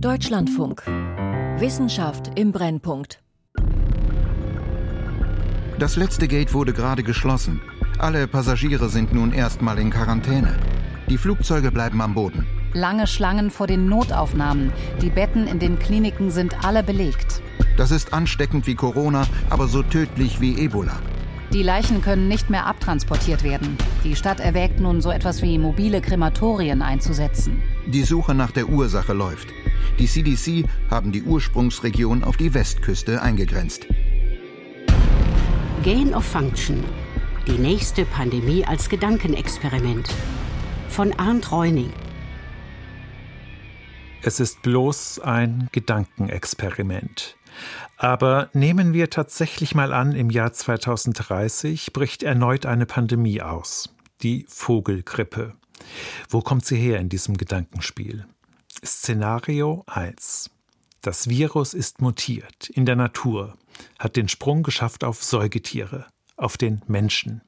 Deutschlandfunk. Wissenschaft im Brennpunkt. Das letzte Gate wurde gerade geschlossen. Alle Passagiere sind nun erstmal in Quarantäne. Die Flugzeuge bleiben am Boden. Lange Schlangen vor den Notaufnahmen. Die Betten in den Kliniken sind alle belegt. Das ist ansteckend wie Corona, aber so tödlich wie Ebola. Die Leichen können nicht mehr abtransportiert werden. Die Stadt erwägt nun so etwas wie mobile Krematorien einzusetzen. Die Suche nach der Ursache läuft. Die CDC haben die Ursprungsregion auf die Westküste eingegrenzt. Gain of Function. Die nächste Pandemie als Gedankenexperiment. Von Arndt Reuning. Es ist bloß ein Gedankenexperiment. Aber nehmen wir tatsächlich mal an, im Jahr 2030 bricht erneut eine Pandemie aus. Die Vogelgrippe. Wo kommt sie her in diesem Gedankenspiel? Szenario 1. Das Virus ist mutiert in der Natur, hat den Sprung geschafft auf Säugetiere, auf den Menschen.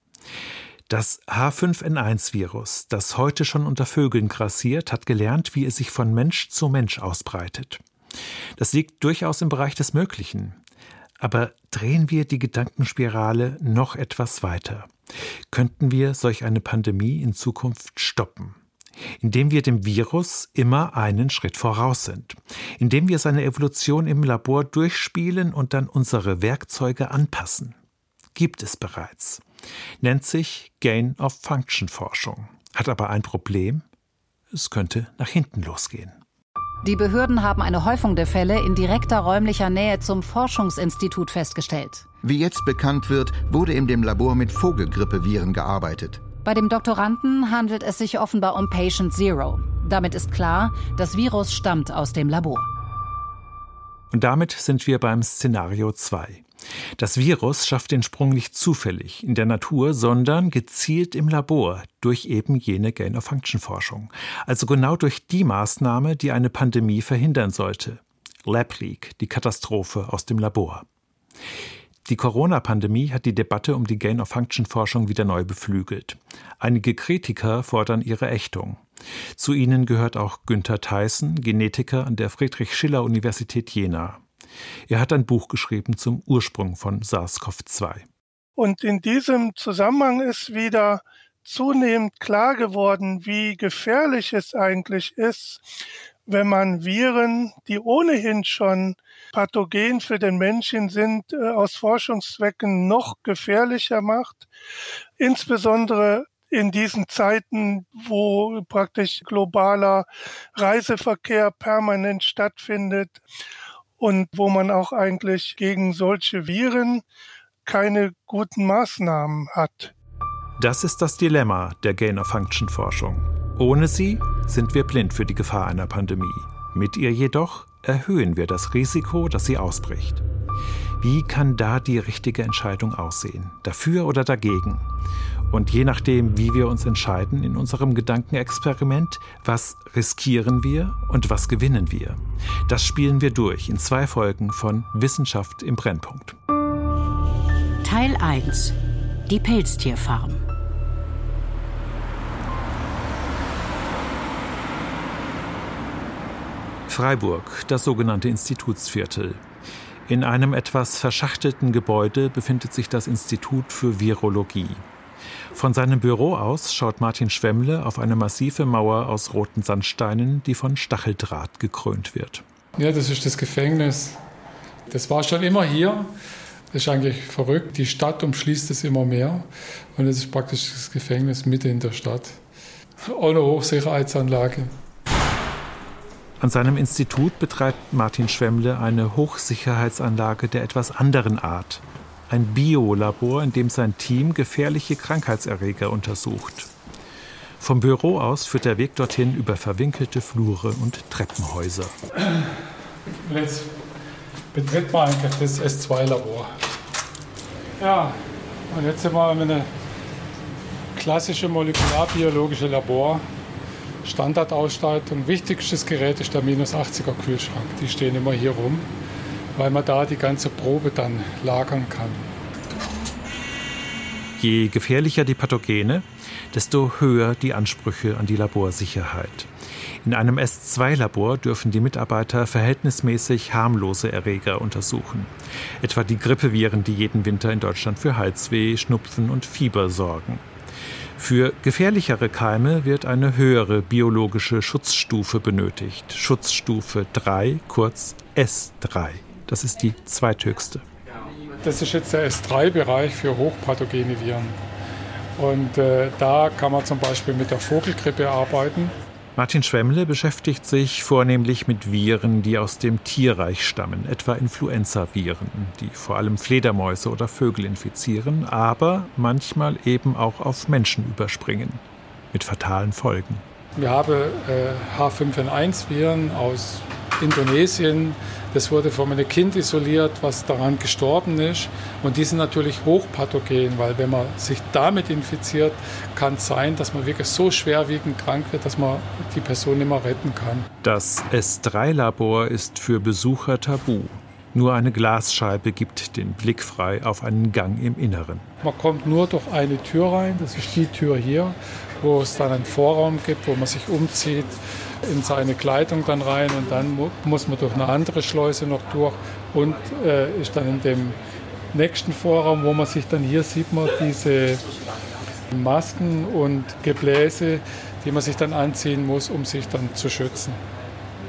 Das H5N1-Virus, das heute schon unter Vögeln grassiert, hat gelernt, wie es sich von Mensch zu Mensch ausbreitet. Das liegt durchaus im Bereich des Möglichen. Aber drehen wir die Gedankenspirale noch etwas weiter. Könnten wir solch eine Pandemie in Zukunft stoppen? Indem wir dem Virus immer einen Schritt voraus sind, indem wir seine Evolution im Labor durchspielen und dann unsere Werkzeuge anpassen. Gibt es bereits. Nennt sich Gain of Function Forschung. Hat aber ein Problem. Es könnte nach hinten losgehen. Die Behörden haben eine Häufung der Fälle in direkter räumlicher Nähe zum Forschungsinstitut festgestellt. Wie jetzt bekannt wird, wurde in dem Labor mit Vogelgrippeviren gearbeitet. Bei dem Doktoranden handelt es sich offenbar um Patient Zero. Damit ist klar, das Virus stammt aus dem Labor. Und damit sind wir beim Szenario 2. Das Virus schafft den Sprung nicht zufällig in der Natur, sondern gezielt im Labor durch eben jene Gain-of-Function-Forschung. Also genau durch die Maßnahme, die eine Pandemie verhindern sollte. Lab Leak, die Katastrophe aus dem Labor. Die Corona-Pandemie hat die Debatte um die Gain-of-Function-Forschung wieder neu beflügelt. Einige Kritiker fordern ihre Ächtung. Zu ihnen gehört auch Günther Theissen, Genetiker an der Friedrich-Schiller-Universität Jena. Er hat ein Buch geschrieben zum Ursprung von SARS-CoV-2. Und in diesem Zusammenhang ist wieder zunehmend klar geworden, wie gefährlich es eigentlich ist, wenn man Viren, die ohnehin schon pathogen für den Menschen sind, äh, aus Forschungszwecken noch gefährlicher macht. Insbesondere in diesen Zeiten, wo praktisch globaler Reiseverkehr permanent stattfindet und wo man auch eigentlich gegen solche Viren keine guten Maßnahmen hat. Das ist das Dilemma der Gain-of-Function-Forschung. Ohne sie sind wir blind für die Gefahr einer Pandemie. Mit ihr jedoch erhöhen wir das Risiko, dass sie ausbricht. Wie kann da die richtige Entscheidung aussehen? Dafür oder dagegen? Und je nachdem, wie wir uns entscheiden in unserem Gedankenexperiment, was riskieren wir und was gewinnen wir? Das spielen wir durch in zwei Folgen von Wissenschaft im Brennpunkt. Teil 1. Die Pelztierfarm. Freiburg, das sogenannte Institutsviertel. In einem etwas verschachtelten Gebäude befindet sich das Institut für Virologie. Von seinem Büro aus schaut Martin Schwemmle auf eine massive Mauer aus roten Sandsteinen, die von Stacheldraht gekrönt wird. Ja, das ist das Gefängnis. Das war schon immer hier. Das ist eigentlich verrückt. Die Stadt umschließt es immer mehr. Und es ist praktisch das Gefängnis mitten in der Stadt. Ohne Hochsicherheitsanlage. An seinem Institut betreibt Martin Schwemmle eine Hochsicherheitsanlage der etwas anderen Art. Ein Biolabor, in dem sein Team gefährliche Krankheitserreger untersucht. Vom Büro aus führt der Weg dorthin über verwinkelte Flure und Treppenhäuser. Jetzt betritt man eigentlich das S2-Labor. Ja, und jetzt sind wir in einem klassischen molekularbiologischen Labor Standardausstattung. Wichtigstes Gerät ist der minus 80er Kühlschrank. Die stehen immer hier rum, weil man da die ganze Probe dann lagern kann. Je gefährlicher die Pathogene, desto höher die Ansprüche an die Laborsicherheit. In einem S2-Labor dürfen die Mitarbeiter verhältnismäßig harmlose Erreger untersuchen. Etwa die Grippeviren, die jeden Winter in Deutschland für Halsweh, Schnupfen und Fieber sorgen. Für gefährlichere Keime wird eine höhere biologische Schutzstufe benötigt. Schutzstufe 3, kurz S3. Das ist die zweithöchste. Das ist jetzt der S3-Bereich für hochpathogene Viren. Und äh, da kann man zum Beispiel mit der Vogelgrippe arbeiten. Martin Schwemmle beschäftigt sich vornehmlich mit Viren, die aus dem Tierreich stammen, etwa Influenza-Viren, die vor allem Fledermäuse oder Vögel infizieren, aber manchmal eben auch auf Menschen überspringen, mit fatalen Folgen. Wir haben äh, H5N1-Viren aus Indonesien. Das wurde von einem Kind isoliert, was daran gestorben ist. Und die sind natürlich hochpathogen, weil wenn man sich damit infiziert, kann es sein, dass man wirklich so schwerwiegend krank wird, dass man die Person nicht mehr retten kann. Das S3-Labor ist für Besucher tabu. Nur eine Glasscheibe gibt den Blick frei auf einen Gang im Inneren. Man kommt nur durch eine Tür rein, das ist die Tür hier, wo es dann einen Vorraum gibt, wo man sich umzieht in seine Kleidung dann rein und dann muss man durch eine andere Schleuse noch durch und äh, ist dann in dem nächsten Vorraum, wo man sich dann hier sieht man diese Masken und Gebläse, die man sich dann anziehen muss, um sich dann zu schützen.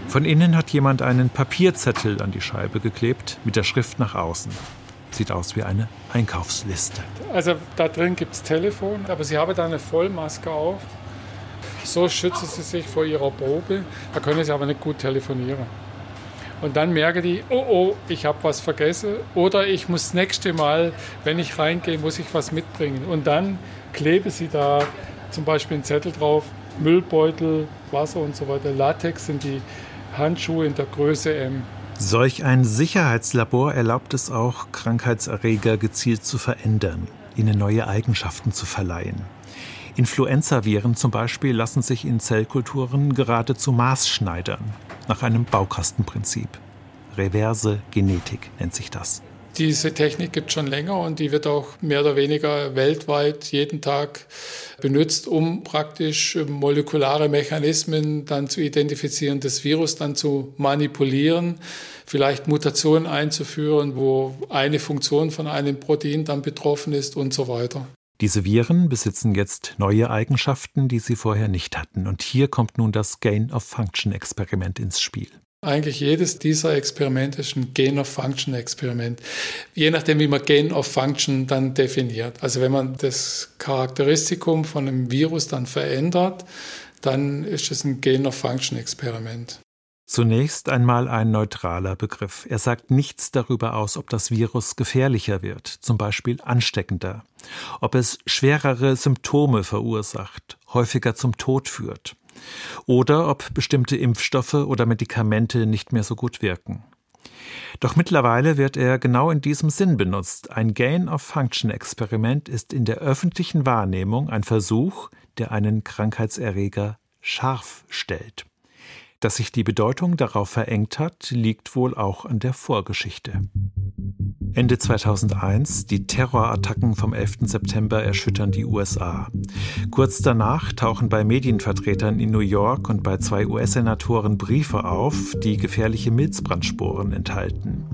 Von innen hat jemand einen Papierzettel an die Scheibe geklebt mit der Schrift nach außen. Sieht aus wie eine Einkaufsliste. Also da drin gibt es Telefon, aber sie haben da eine Vollmaske auf. So schützen sie sich vor ihrer Probe. Da können sie aber nicht gut telefonieren. Und dann merken die, oh oh, ich habe was vergessen. Oder ich muss das nächste Mal, wenn ich reingehe, muss ich was mitbringen. Und dann kleben sie da zum Beispiel einen Zettel drauf, Müllbeutel, Wasser und so weiter. Latex sind die Handschuhe in der Größe M. Solch ein Sicherheitslabor erlaubt es auch, Krankheitserreger gezielt zu verändern, ihnen neue Eigenschaften zu verleihen. Influenzaviren zum Beispiel lassen sich in Zellkulturen geradezu maßschneidern, nach einem Baukastenprinzip. Reverse Genetik nennt sich das. Diese Technik gibt es schon länger und die wird auch mehr oder weniger weltweit jeden Tag benutzt, um praktisch molekulare Mechanismen dann zu identifizieren, das Virus dann zu manipulieren, vielleicht Mutationen einzuführen, wo eine Funktion von einem Protein dann betroffen ist und so weiter. Diese Viren besitzen jetzt neue Eigenschaften, die sie vorher nicht hatten. Und hier kommt nun das Gain-of-Function-Experiment ins Spiel. Eigentlich jedes dieser Experimente ist ein Gain-of-Function-Experiment. Je nachdem, wie man Gain-of-Function dann definiert. Also wenn man das Charakteristikum von einem Virus dann verändert, dann ist es ein Gain-of-Function-Experiment. Zunächst einmal ein neutraler Begriff. Er sagt nichts darüber aus, ob das Virus gefährlicher wird, zum Beispiel ansteckender, ob es schwerere Symptome verursacht, häufiger zum Tod führt oder ob bestimmte Impfstoffe oder Medikamente nicht mehr so gut wirken. Doch mittlerweile wird er genau in diesem Sinn benutzt. Ein Gain-of-Function-Experiment ist in der öffentlichen Wahrnehmung ein Versuch, der einen Krankheitserreger scharf stellt. Dass sich die Bedeutung darauf verengt hat, liegt wohl auch an der Vorgeschichte. Ende 2001, die Terrorattacken vom 11. September erschüttern die USA. Kurz danach tauchen bei Medienvertretern in New York und bei zwei US-Senatoren Briefe auf, die gefährliche Milzbrandsporen enthalten.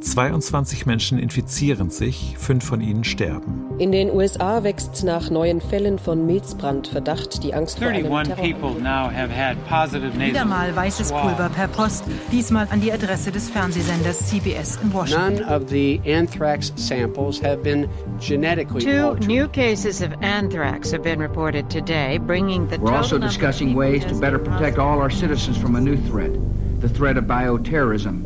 22 Menschen infizieren sich, fünf von ihnen sterben. In den USA wächst nach neuen Fällen von Milzbrandverdacht die Angst vor einem Terror. Wieder mal weißes Pulver per Post, diesmal an die Adresse des Fernsehsenders CBS in Washington. The anthrax samples have been genetically Two altered. new cases of anthrax have been reported today, bringing the We're also discussing ways to better protect all our citizens from a new threat, the threat of bioterrorism.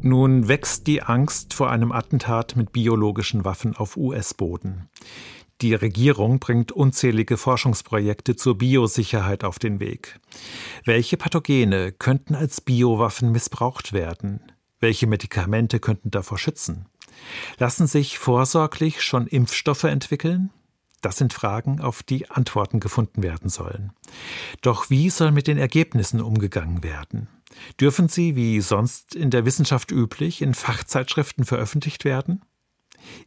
Nun wächst die Angst vor einem Attentat mit biologischen Waffen auf US-Boden. Die Regierung bringt unzählige Forschungsprojekte zur Biosicherheit auf den Weg. Welche Pathogene könnten als Biowaffen missbraucht werden? Welche Medikamente könnten davor schützen? Lassen sich vorsorglich schon Impfstoffe entwickeln? Das sind Fragen, auf die Antworten gefunden werden sollen. Doch wie soll mit den Ergebnissen umgegangen werden? Dürfen sie, wie sonst in der Wissenschaft üblich, in Fachzeitschriften veröffentlicht werden?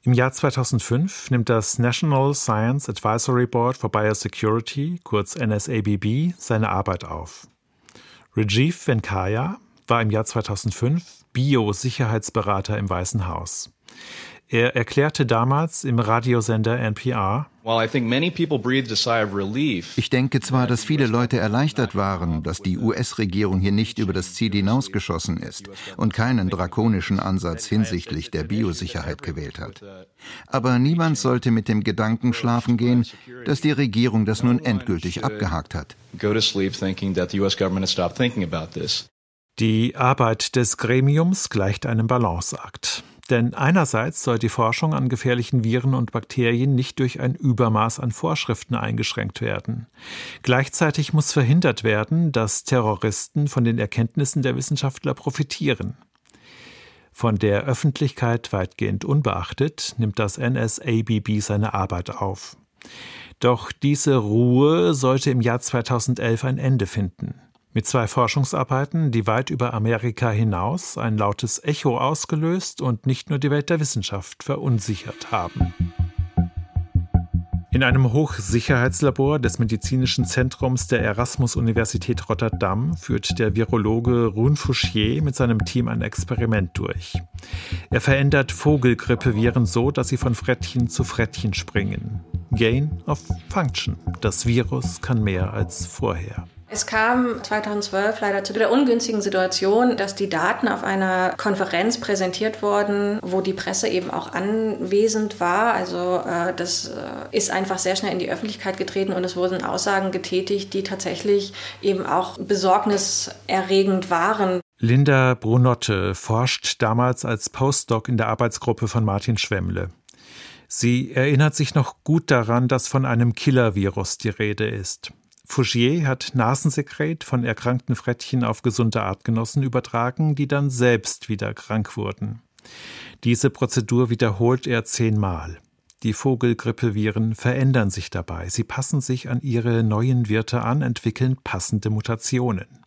Im Jahr 2005 nimmt das National Science Advisory Board for Biosecurity, kurz NSABB, seine Arbeit auf. Rajiv Venkaya war im Jahr 2005 Biosicherheitsberater im Weißen Haus. Er erklärte damals im Radiosender NPR, ich denke zwar, dass viele Leute erleichtert waren, dass die US-Regierung hier nicht über das Ziel hinausgeschossen ist und keinen drakonischen Ansatz hinsichtlich der Biosicherheit gewählt hat. Aber niemand sollte mit dem Gedanken schlafen gehen, dass die Regierung das nun endgültig abgehakt hat. Die Arbeit des Gremiums gleicht einem Balanceakt. Denn einerseits soll die Forschung an gefährlichen Viren und Bakterien nicht durch ein Übermaß an Vorschriften eingeschränkt werden. Gleichzeitig muss verhindert werden, dass Terroristen von den Erkenntnissen der Wissenschaftler profitieren. Von der Öffentlichkeit weitgehend unbeachtet nimmt das NSABB seine Arbeit auf. Doch diese Ruhe sollte im Jahr 2011 ein Ende finden. Mit zwei Forschungsarbeiten, die weit über Amerika hinaus ein lautes Echo ausgelöst und nicht nur die Welt der Wissenschaft verunsichert haben. In einem Hochsicherheitslabor des Medizinischen Zentrums der Erasmus-Universität Rotterdam führt der Virologe Rune Fouchier mit seinem Team ein Experiment durch. Er verändert Vogelgrippeviren so, dass sie von Frettchen zu Frettchen springen. Gain of Function. Das Virus kann mehr als vorher. Es kam 2012 leider zu der ungünstigen Situation, dass die Daten auf einer Konferenz präsentiert wurden, wo die Presse eben auch anwesend war. Also äh, das äh, ist einfach sehr schnell in die Öffentlichkeit getreten und es wurden Aussagen getätigt, die tatsächlich eben auch besorgniserregend waren. Linda Brunotte forscht damals als Postdoc in der Arbeitsgruppe von Martin Schwemmle. Sie erinnert sich noch gut daran, dass von einem Killer-Virus die Rede ist. Fougier hat Nasensekret von erkrankten Frettchen auf gesunde Artgenossen übertragen, die dann selbst wieder krank wurden. Diese Prozedur wiederholt er zehnmal. Die Vogelgrippeviren verändern sich dabei. Sie passen sich an ihre neuen Wirte an, entwickeln passende Mutationen.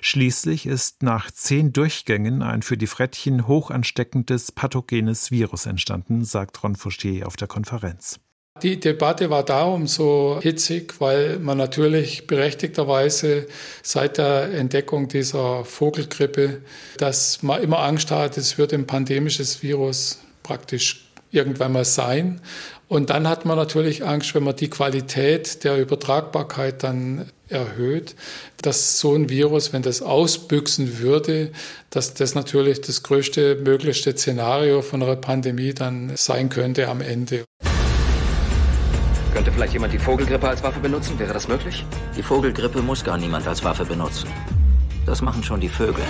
Schließlich ist nach zehn Durchgängen ein für die Frettchen hoch ansteckendes pathogenes Virus entstanden, sagt Ron Fouchier auf der Konferenz. Die Debatte war darum so hitzig, weil man natürlich berechtigterweise seit der Entdeckung dieser Vogelgrippe, dass man immer Angst hat, es wird ein pandemisches Virus praktisch irgendwann mal sein. Und dann hat man natürlich Angst, wenn man die Qualität der Übertragbarkeit dann erhöht, dass so ein Virus, wenn das ausbüchsen würde, dass das natürlich das größte möglichste Szenario von einer Pandemie dann sein könnte am Ende. Könnte vielleicht jemand die Vogelgrippe als Waffe benutzen? Wäre das möglich? Die Vogelgrippe muss gar niemand als Waffe benutzen. Das machen schon die Vögel.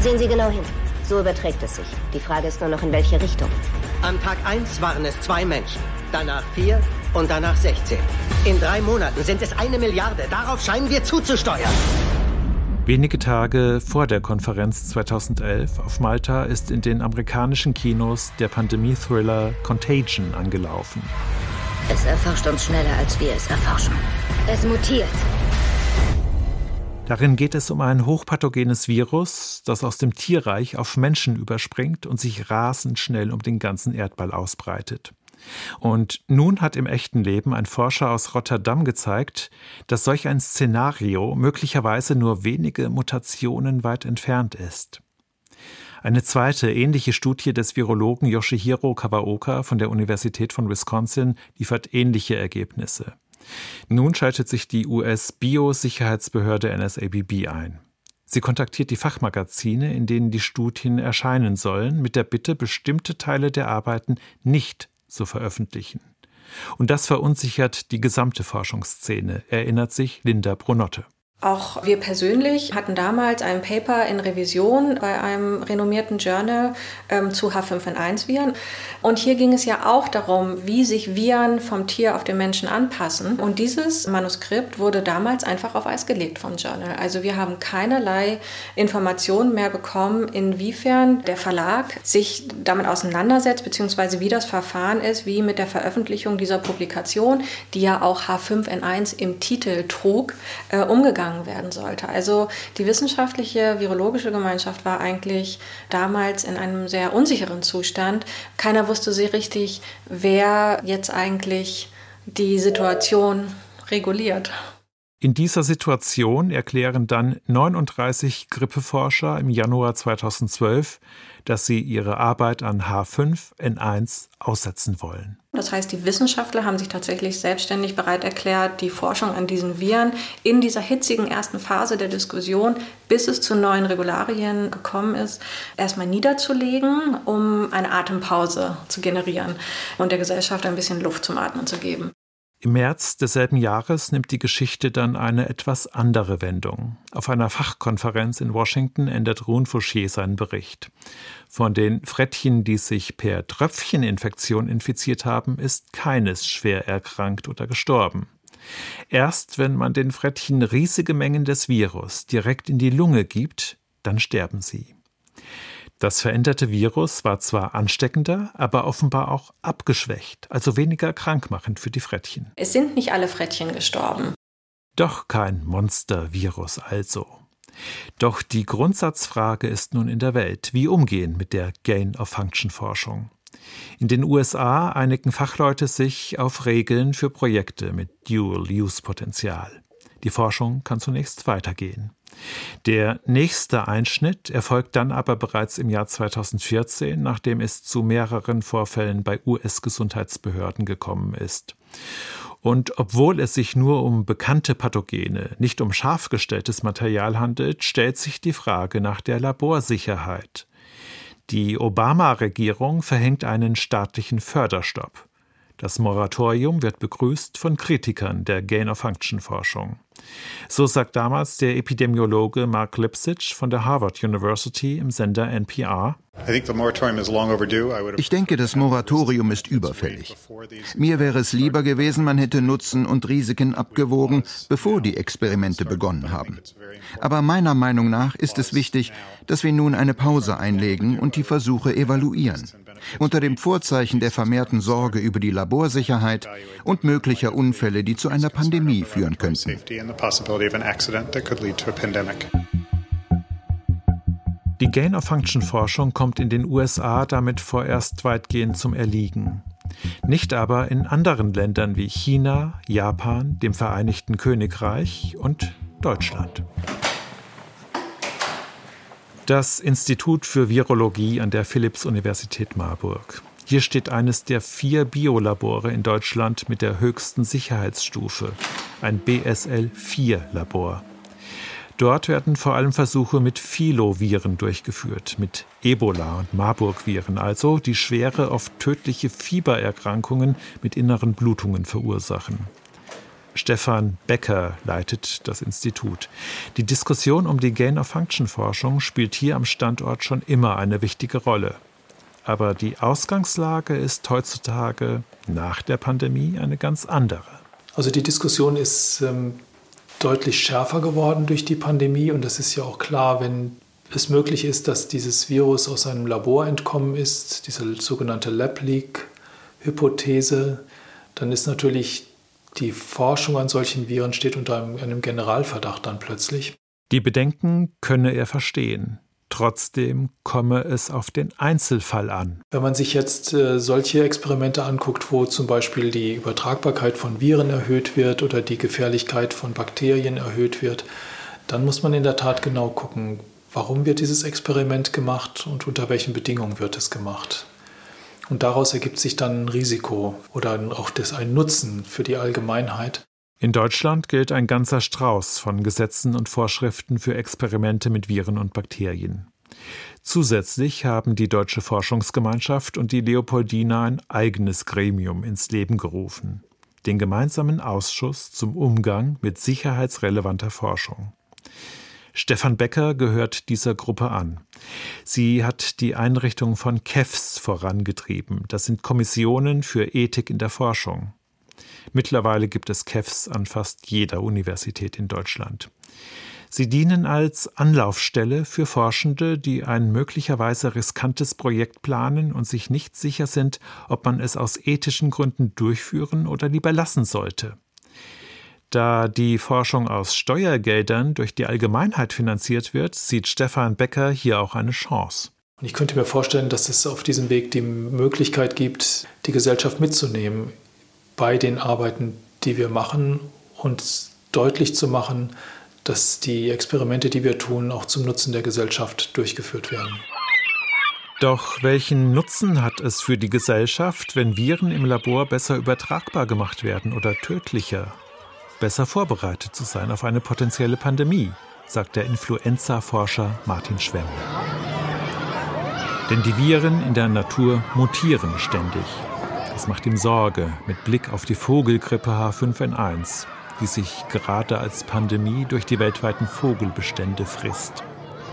Sehen Sie genau hin. So überträgt es sich. Die Frage ist nur noch, in welche Richtung. An Tag 1 waren es zwei Menschen, danach vier und danach 16. In drei Monaten sind es eine Milliarde. Darauf scheinen wir zuzusteuern. Wenige Tage vor der Konferenz 2011 auf Malta ist in den amerikanischen Kinos der Pandemie-Thriller Contagion angelaufen. Es erforscht uns schneller, als wir es erforschen. Es mutiert. Darin geht es um ein hochpathogenes Virus, das aus dem Tierreich auf Menschen überspringt und sich rasend schnell um den ganzen Erdball ausbreitet. Und nun hat im echten Leben ein Forscher aus Rotterdam gezeigt, dass solch ein Szenario möglicherweise nur wenige Mutationen weit entfernt ist. Eine zweite ähnliche Studie des Virologen Yoshihiro Kawaoka von der Universität von Wisconsin liefert ähnliche Ergebnisse. Nun schaltet sich die US-Biosicherheitsbehörde NSABB ein. Sie kontaktiert die Fachmagazine, in denen die Studien erscheinen sollen, mit der Bitte, bestimmte Teile der Arbeiten nicht zu veröffentlichen. Und das verunsichert die gesamte Forschungsszene, erinnert sich Linda Brunotte. Auch wir persönlich hatten damals ein Paper in Revision bei einem renommierten Journal ähm, zu H5N1-Viren. Und hier ging es ja auch darum, wie sich Viren vom Tier auf den Menschen anpassen. Und dieses Manuskript wurde damals einfach auf Eis gelegt vom Journal. Also wir haben keinerlei Informationen mehr bekommen, inwiefern der Verlag sich damit auseinandersetzt, beziehungsweise wie das Verfahren ist, wie mit der Veröffentlichung dieser Publikation, die ja auch H5N1 im Titel trug, äh, umgegangen angegangen werden sollte. Also die wissenschaftliche virologische Gemeinschaft war eigentlich damals in einem sehr unsicheren Zustand. Keiner wusste sie richtig, wer jetzt eigentlich die Situation reguliert. In dieser Situation erklären dann 39 Grippeforscher im Januar 2012, dass sie ihre Arbeit an H5N1 aussetzen wollen. Das heißt, die Wissenschaftler haben sich tatsächlich selbstständig bereit erklärt, die Forschung an diesen Viren in dieser hitzigen ersten Phase der Diskussion, bis es zu neuen Regularien gekommen ist, erstmal niederzulegen, um eine Atempause zu generieren und der Gesellschaft ein bisschen Luft zum Atmen zu geben. Im März desselben Jahres nimmt die Geschichte dann eine etwas andere Wendung. Auf einer Fachkonferenz in Washington ändert Rune Fouché seinen Bericht. Von den Frettchen, die sich per Tröpfcheninfektion infiziert haben, ist keines schwer erkrankt oder gestorben. Erst wenn man den Frettchen riesige Mengen des Virus direkt in die Lunge gibt, dann sterben sie. Das veränderte Virus war zwar ansteckender, aber offenbar auch abgeschwächt, also weniger krankmachend für die Frettchen. Es sind nicht alle Frettchen gestorben. Doch kein Monstervirus also. Doch die Grundsatzfrage ist nun in der Welt, wie umgehen mit der Gain-of-Function-Forschung. In den USA einigen Fachleute sich auf Regeln für Projekte mit Dual-Use-Potenzial. Die Forschung kann zunächst weitergehen. Der nächste Einschnitt erfolgt dann aber bereits im Jahr 2014, nachdem es zu mehreren Vorfällen bei US-Gesundheitsbehörden gekommen ist. Und obwohl es sich nur um bekannte Pathogene, nicht um scharf gestelltes Material handelt, stellt sich die Frage nach der Laborsicherheit. Die Obama-Regierung verhängt einen staatlichen Förderstopp. Das Moratorium wird begrüßt von Kritikern der Gain-of-Function-Forschung. So sagt damals der Epidemiologe Mark Lipsitch von der Harvard University im Sender NPR. Ich denke, das Moratorium ist überfällig. Mir wäre es lieber gewesen, man hätte Nutzen und Risiken abgewogen, bevor die Experimente begonnen haben. Aber meiner Meinung nach ist es wichtig, dass wir nun eine Pause einlegen und die Versuche evaluieren unter dem Vorzeichen der vermehrten Sorge über die Laborsicherheit und möglicher Unfälle, die zu einer Pandemie führen könnten. Die Gain-of-Function-Forschung kommt in den USA damit vorerst weitgehend zum Erliegen. Nicht aber in anderen Ländern wie China, Japan, dem Vereinigten Königreich und Deutschland. Das Institut für Virologie an der Philipps-Universität Marburg. Hier steht eines der vier Biolabore in Deutschland mit der höchsten Sicherheitsstufe, ein BSL-4-Labor. Dort werden vor allem Versuche mit Filoviren durchgeführt, mit Ebola- und Marburg-Viren, also die schwere, oft tödliche Fiebererkrankungen mit inneren Blutungen verursachen. Stefan Becker leitet das Institut. Die Diskussion um die Gain-of-Function-Forschung spielt hier am Standort schon immer eine wichtige Rolle. Aber die Ausgangslage ist heutzutage nach der Pandemie eine ganz andere. Also die Diskussion ist ähm, deutlich schärfer geworden durch die Pandemie und das ist ja auch klar, wenn es möglich ist, dass dieses Virus aus einem Labor entkommen ist, diese sogenannte Lab-Leak-Hypothese, dann ist natürlich die Forschung an solchen Viren steht unter einem, Generalverdacht dann plötzlich. Die Bedenken könne er verstehen. Trotzdem komme es auf den Einzelfall an. Wenn man sich jetzt äh, solche Experimente anguckt, wo zum Beispiel die Übertragbarkeit von Viren erhöht wird oder die Gefährlichkeit von Bakterien erhöht wird, dann muss man in der Tat genau gucken, warum wird dieses Experiment gemacht und unter welchen Bedingungen wird es gemacht. Und daraus ergibt sich dann ein Risiko oder auch das, ein Nutzen für die Allgemeinheit. In Deutschland gilt ein ganzer Strauß von Gesetzen und Vorschriften für Experimente mit Viren und Bakterien. Zusätzlich haben die Deutsche Forschungsgemeinschaft und die Leopoldina ein eigenes Gremium ins Leben gerufen, den gemeinsamen Ausschuss zum Umgang mit sicherheitsrelevanter Forschung. Stefan Becker gehört dieser Gruppe an. Sie hat die Einrichtung von KEFs vorangetrieben. Das sind Kommissionen für Ethik in der Forschung. Mittlerweile gibt es KEFs an fast jeder Universität in Deutschland. Sie dienen als Anlaufstelle für Forschende, die ein möglicherweise riskantes Projekt planen und sich nicht sicher sind, ob man es aus ethischen Gründen durchführen oder lieber lassen sollte. Da die Forschung aus Steuergeldern durch die Allgemeinheit finanziert wird, sieht Stefan Becker hier auch eine Chance. Und ich könnte mir vorstellen, dass es auf diesem Weg die Möglichkeit gibt, die Gesellschaft mitzunehmen bei den Arbeiten, die wir machen und deutlich zu machen, dass die Experimente, die wir tun, auch zum Nutzen der Gesellschaft durchgeführt werden. Doch welchen Nutzen hat es für die Gesellschaft, wenn Viren im Labor besser übertragbar gemacht werden oder tödlicher? Besser vorbereitet zu sein auf eine potenzielle Pandemie, sagt der Influenza-Forscher Martin Schwemm. Denn die Viren in der Natur mutieren ständig. Das macht ihm Sorge mit Blick auf die Vogelgrippe H5N1, die sich gerade als Pandemie durch die weltweiten Vogelbestände frisst.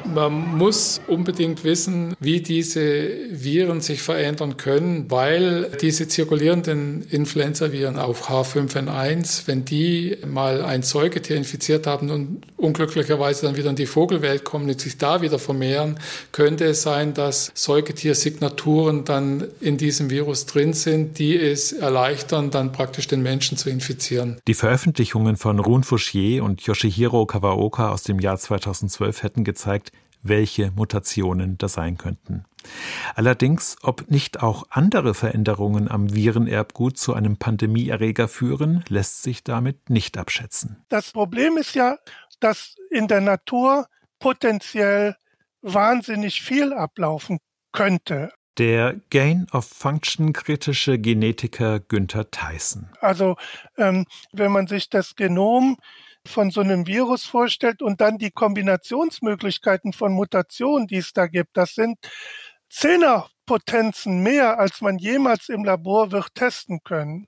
Man muss unbedingt wissen, wie diese Viren sich verändern können, weil diese zirkulierenden Influenza-Viren, auch H5N1, wenn die mal ein Säugetier infiziert haben und unglücklicherweise dann wieder in die Vogelwelt kommen und sich da wieder vermehren, könnte es sein, dass Säugetiersignaturen dann in diesem Virus drin sind, die es erleichtern, dann praktisch den Menschen zu infizieren. Die Veröffentlichungen von Rune Fouchier und Yoshihiro Kawaoka aus dem Jahr 2012 hätten gezeigt, welche Mutationen da sein könnten. Allerdings, ob nicht auch andere Veränderungen am Virenerbgut zu einem Pandemieerreger führen, lässt sich damit nicht abschätzen. Das Problem ist ja, dass in der Natur potenziell wahnsinnig viel ablaufen könnte. Der Gain-of-Function-kritische Genetiker Günther Theissen. Also ähm, wenn man sich das Genom von so einem Virus vorstellt und dann die Kombinationsmöglichkeiten von Mutationen, die es da gibt, das sind Zehnerpotenzen mehr, als man jemals im Labor wird testen können.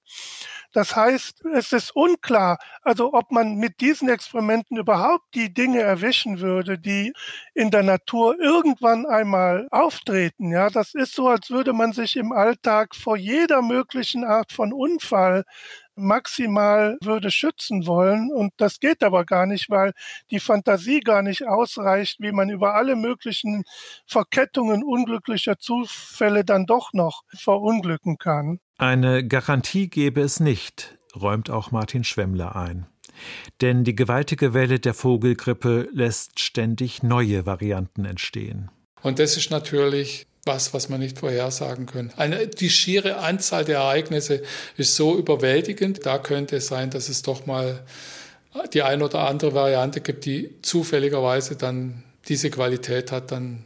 Das heißt, es ist unklar, also ob man mit diesen Experimenten überhaupt die Dinge erwischen würde, die in der Natur irgendwann einmal auftreten. Ja, das ist so, als würde man sich im Alltag vor jeder möglichen Art von Unfall maximal würde schützen wollen. Und das geht aber gar nicht, weil die Fantasie gar nicht ausreicht, wie man über alle möglichen Verkettungen unglücklicher Zufälle dann doch noch verunglücken kann. Eine Garantie gäbe es nicht, räumt auch Martin Schwemmler ein. Denn die gewaltige Welle der Vogelgrippe lässt ständig neue Varianten entstehen. Und das ist natürlich was, was man nicht vorhersagen kann. Eine, die schiere Anzahl der Ereignisse ist so überwältigend. Da könnte es sein, dass es doch mal die eine oder andere Variante gibt, die zufälligerweise dann diese Qualität hat, dann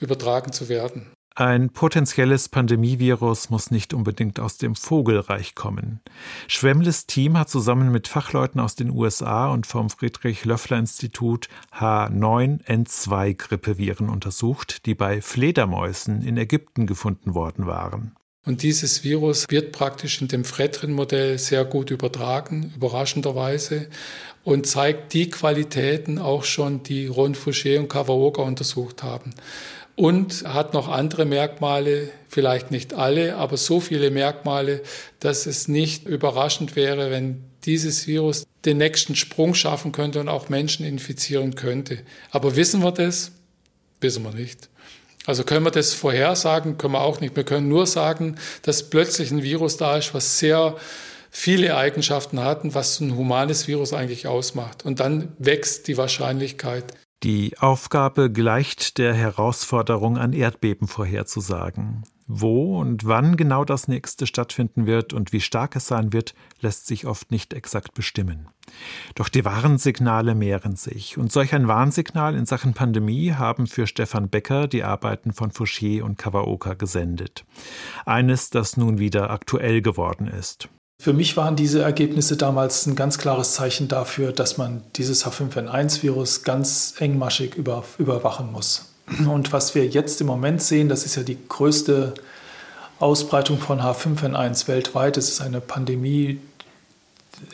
übertragen zu werden. Ein potenzielles Pandemievirus muss nicht unbedingt aus dem Vogelreich kommen. Schwemmles Team hat zusammen mit Fachleuten aus den USA und vom Friedrich-Löffler-Institut H9N2-Grippeviren untersucht, die bei Fledermäusen in Ägypten gefunden worden waren. Und dieses Virus wird praktisch in dem Fredrin-Modell sehr gut übertragen, überraschenderweise, und zeigt die Qualitäten auch schon, die Ron Fouché und Kawaoka untersucht haben und hat noch andere Merkmale, vielleicht nicht alle, aber so viele Merkmale, dass es nicht überraschend wäre, wenn dieses Virus den nächsten Sprung schaffen könnte und auch Menschen infizieren könnte. Aber wissen wir das? Wissen wir nicht. Also können wir das vorhersagen? Können wir auch nicht. Wir können nur sagen, dass plötzlich ein Virus da ist, was sehr viele Eigenschaften hat und was ein humanes Virus eigentlich ausmacht. Und dann wächst die Wahrscheinlichkeit, die Aufgabe gleicht der Herausforderung, ein Erdbeben vorherzusagen. Wo und wann genau das nächste stattfinden wird und wie stark es sein wird, lässt sich oft nicht exakt bestimmen. Doch die Warnsignale mehren sich. Und solch ein Warnsignal in Sachen Pandemie haben für Stefan Becker die Arbeiten von Fouchier und Kawaoka gesendet. Eines, das nun wieder aktuell geworden ist. Für mich waren diese Ergebnisse damals ein ganz klares Zeichen dafür, dass man dieses H5N1-Virus ganz engmaschig über, überwachen muss. Und was wir jetzt im Moment sehen, das ist ja die größte Ausbreitung von H5N1 weltweit. Es ist eine Pandemie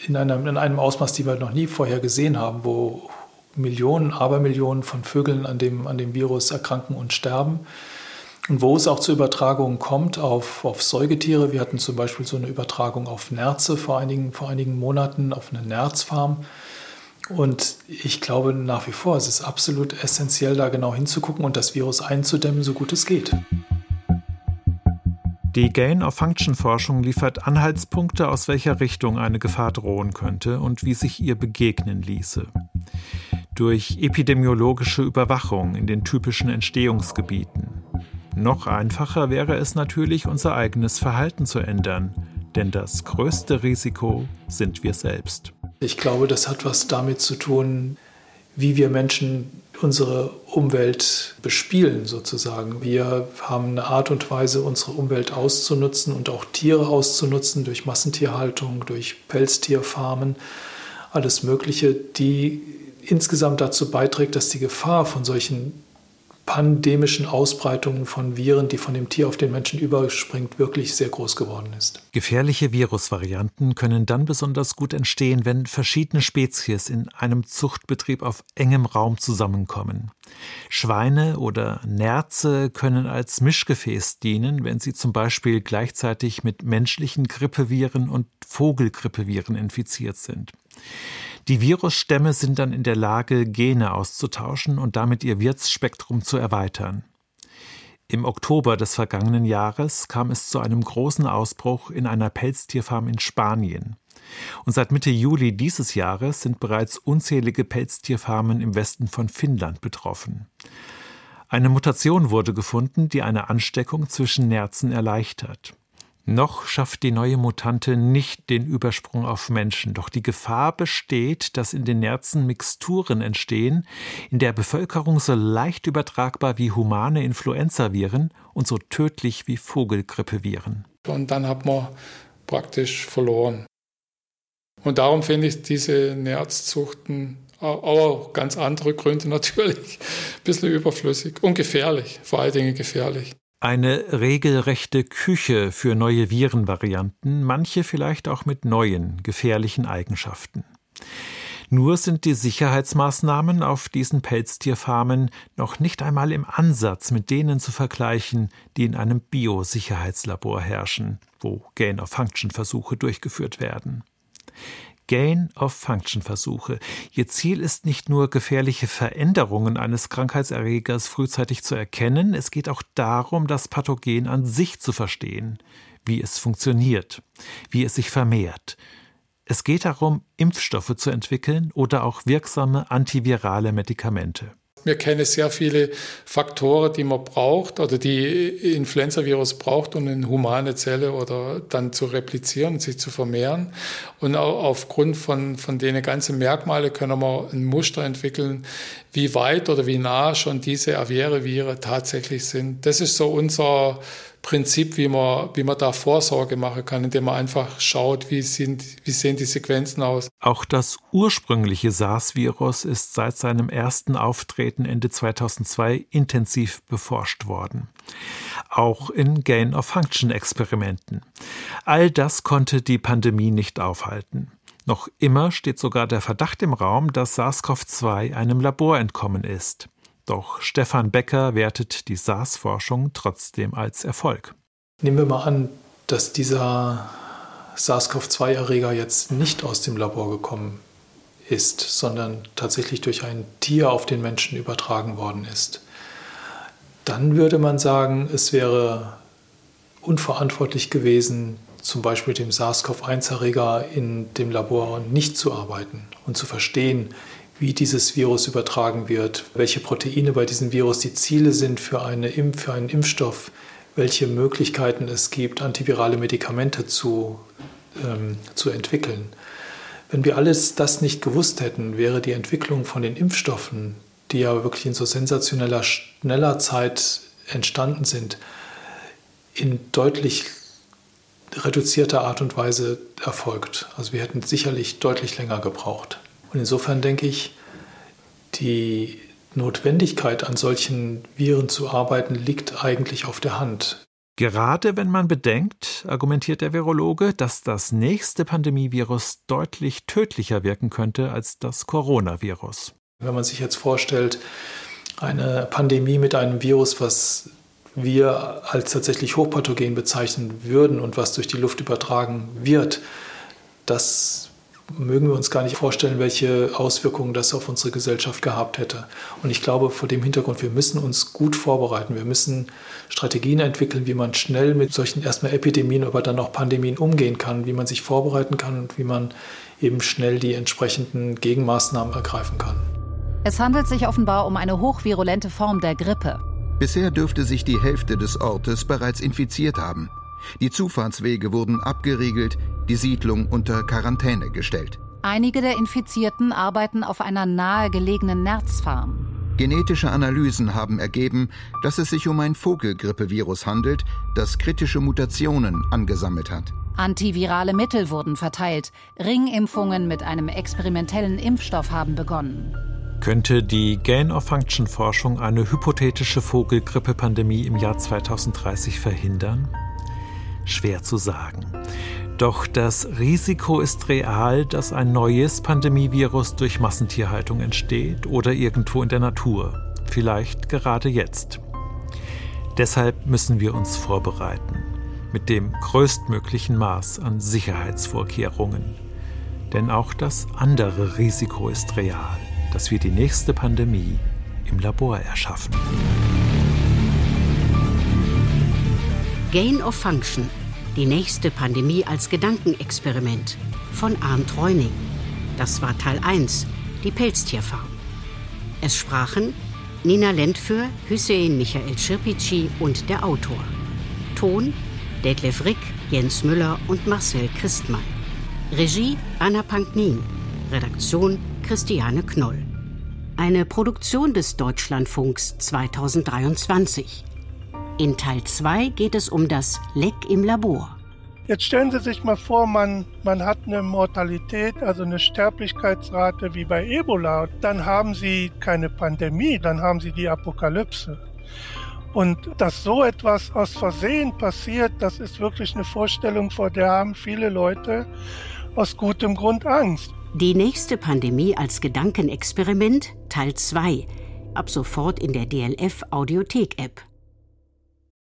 in einem, in einem Ausmaß, die wir noch nie vorher gesehen haben, wo Millionen, Abermillionen von Vögeln an dem, an dem Virus erkranken und sterben. Und wo es auch zu Übertragungen kommt auf, auf Säugetiere. Wir hatten zum Beispiel so eine Übertragung auf Nerze vor einigen, vor einigen Monaten, auf eine Nerzfarm. Und ich glaube nach wie vor, es ist absolut essentiell, da genau hinzugucken und das Virus einzudämmen, so gut es geht. Die Gain-of-Function-Forschung liefert Anhaltspunkte, aus welcher Richtung eine Gefahr drohen könnte und wie sich ihr begegnen ließe. Durch epidemiologische Überwachung in den typischen Entstehungsgebieten. Noch einfacher wäre es natürlich, unser eigenes Verhalten zu ändern, denn das größte Risiko sind wir selbst. Ich glaube, das hat was damit zu tun, wie wir Menschen unsere Umwelt bespielen sozusagen. Wir haben eine Art und Weise, unsere Umwelt auszunutzen und auch Tiere auszunutzen durch Massentierhaltung, durch Pelztierfarmen, alles Mögliche, die insgesamt dazu beiträgt, dass die Gefahr von solchen pandemischen Ausbreitungen von Viren, die von dem Tier auf den Menschen überspringt, wirklich sehr groß geworden ist. Gefährliche Virusvarianten können dann besonders gut entstehen, wenn verschiedene Spezies in einem Zuchtbetrieb auf engem Raum zusammenkommen. Schweine oder Nerze können als Mischgefäß dienen, wenn sie zum Beispiel gleichzeitig mit menschlichen Grippeviren und Vogelgrippeviren infiziert sind. Die Virusstämme sind dann in der Lage, Gene auszutauschen und damit ihr Wirtsspektrum zu erweitern. Im Oktober des vergangenen Jahres kam es zu einem großen Ausbruch in einer Pelztierfarm in Spanien. Und seit Mitte Juli dieses Jahres sind bereits unzählige Pelztierfarmen im Westen von Finnland betroffen. Eine Mutation wurde gefunden, die eine Ansteckung zwischen Nerzen erleichtert. Noch schafft die neue Mutante nicht den Übersprung auf Menschen, doch die Gefahr besteht, dass in den Nerzen Mixturen entstehen, in der Bevölkerung so leicht übertragbar wie humane Influenzaviren und so tödlich wie Vogelgrippeviren. Und dann hat man praktisch verloren. Und darum finde ich diese Nerzzuchten auch ganz andere Gründe natürlich ein bisschen überflüssig und gefährlich, vor allen Dingen gefährlich. Eine regelrechte Küche für neue Virenvarianten, manche vielleicht auch mit neuen, gefährlichen Eigenschaften. Nur sind die Sicherheitsmaßnahmen auf diesen Pelztierfarmen noch nicht einmal im Ansatz mit denen zu vergleichen, die in einem Biosicherheitslabor herrschen, wo Gain-of-Function-Versuche durchgeführt werden. Gain-of-Function-Versuche. Ihr Ziel ist nicht nur gefährliche Veränderungen eines Krankheitserregers frühzeitig zu erkennen, es geht auch darum, das Pathogen an sich zu verstehen, wie es funktioniert, wie es sich vermehrt. Es geht darum, Impfstoffe zu entwickeln oder auch wirksame antivirale Medikamente. Wir kennen sehr viele Faktoren, die man braucht oder die Influenza-Virus braucht, um eine humane Zelle oder dann zu replizieren, sich zu vermehren. Und auch aufgrund von, von denen ganzen Merkmale können wir ein Muster entwickeln, wie weit oder wie nah schon diese Aviere-Viren tatsächlich sind. Das ist so unser Prinzip, wie man, wie man da Vorsorge machen kann, indem man einfach schaut, wie, sind, wie sehen die Sequenzen aus. Auch das ursprüngliche SARS-Virus ist seit seinem ersten Auftreten Ende 2002 intensiv beforscht worden. Auch in Gain-of-Function-Experimenten. All das konnte die Pandemie nicht aufhalten. Noch immer steht sogar der Verdacht im Raum, dass SARS-CoV-2 einem Labor entkommen ist. Doch Stefan Becker wertet die SARS-Forschung trotzdem als Erfolg. Nehmen wir mal an, dass dieser SARS-CoV-2-Erreger jetzt nicht aus dem Labor gekommen ist, sondern tatsächlich durch ein Tier auf den Menschen übertragen worden ist. Dann würde man sagen, es wäre unverantwortlich gewesen, zum Beispiel dem SARS-CoV-1-Erreger in dem Labor nicht zu arbeiten und zu verstehen, wie dieses Virus übertragen wird, welche Proteine bei diesem Virus die Ziele sind für, eine Impf für einen Impfstoff, welche Möglichkeiten es gibt, antivirale Medikamente zu, ähm, zu entwickeln. Wenn wir alles das nicht gewusst hätten, wäre die Entwicklung von den Impfstoffen, die ja wirklich in so sensationeller, schneller Zeit entstanden sind, in deutlich reduzierter Art und Weise erfolgt. Also wir hätten sicherlich deutlich länger gebraucht. Und insofern denke ich, die Notwendigkeit, an solchen Viren zu arbeiten, liegt eigentlich auf der Hand. Gerade wenn man bedenkt, argumentiert der Virologe, dass das nächste Pandemievirus deutlich tödlicher wirken könnte als das Coronavirus. Wenn man sich jetzt vorstellt, eine Pandemie mit einem Virus, was wir als tatsächlich hochpathogen bezeichnen würden und was durch die Luft übertragen wird, das mögen wir uns gar nicht vorstellen, welche Auswirkungen das auf unsere Gesellschaft gehabt hätte. Und ich glaube, vor dem Hintergrund, wir müssen uns gut vorbereiten. Wir müssen Strategien entwickeln, wie man schnell mit solchen erstmal Epidemien, aber dann auch Pandemien umgehen kann, wie man sich vorbereiten kann und wie man eben schnell die entsprechenden Gegenmaßnahmen ergreifen kann. Es handelt sich offenbar um eine hochvirulente Form der Grippe. Bisher dürfte sich die Hälfte des Ortes bereits infiziert haben. Die Zufahrtswege wurden abgeriegelt, die Siedlung unter Quarantäne gestellt. Einige der Infizierten arbeiten auf einer nahegelegenen Nerzfarm. Genetische Analysen haben ergeben, dass es sich um ein Vogelgrippevirus handelt, das kritische Mutationen angesammelt hat. Antivirale Mittel wurden verteilt. Ringimpfungen mit einem experimentellen Impfstoff haben begonnen. Könnte die Gain-of-Function-Forschung eine hypothetische Vogelgrippe-Pandemie im Jahr 2030 verhindern? Schwer zu sagen. Doch das Risiko ist real, dass ein neues Pandemievirus durch Massentierhaltung entsteht oder irgendwo in der Natur. Vielleicht gerade jetzt. Deshalb müssen wir uns vorbereiten. Mit dem größtmöglichen Maß an Sicherheitsvorkehrungen. Denn auch das andere Risiko ist real, dass wir die nächste Pandemie im Labor erschaffen. Gain of Function. Die nächste Pandemie als Gedankenexperiment von Arndt Reuning. Das war Teil 1, die Pelztierfarm. Es sprachen Nina Lentfür, Hüseyin Michael Schirpici und der Autor. Ton Detlef Rick, Jens Müller und Marcel Christmann. Regie Anna Panknin. Redaktion Christiane Knoll. Eine Produktion des Deutschlandfunks 2023. In Teil 2 geht es um das Leck im Labor. Jetzt stellen Sie sich mal vor, man, man hat eine Mortalität, also eine Sterblichkeitsrate wie bei Ebola. Dann haben Sie keine Pandemie, dann haben Sie die Apokalypse. Und dass so etwas aus Versehen passiert, das ist wirklich eine Vorstellung, vor der haben viele Leute aus gutem Grund Angst. Die nächste Pandemie als Gedankenexperiment Teil 2. Ab sofort in der DLF Audiothek App.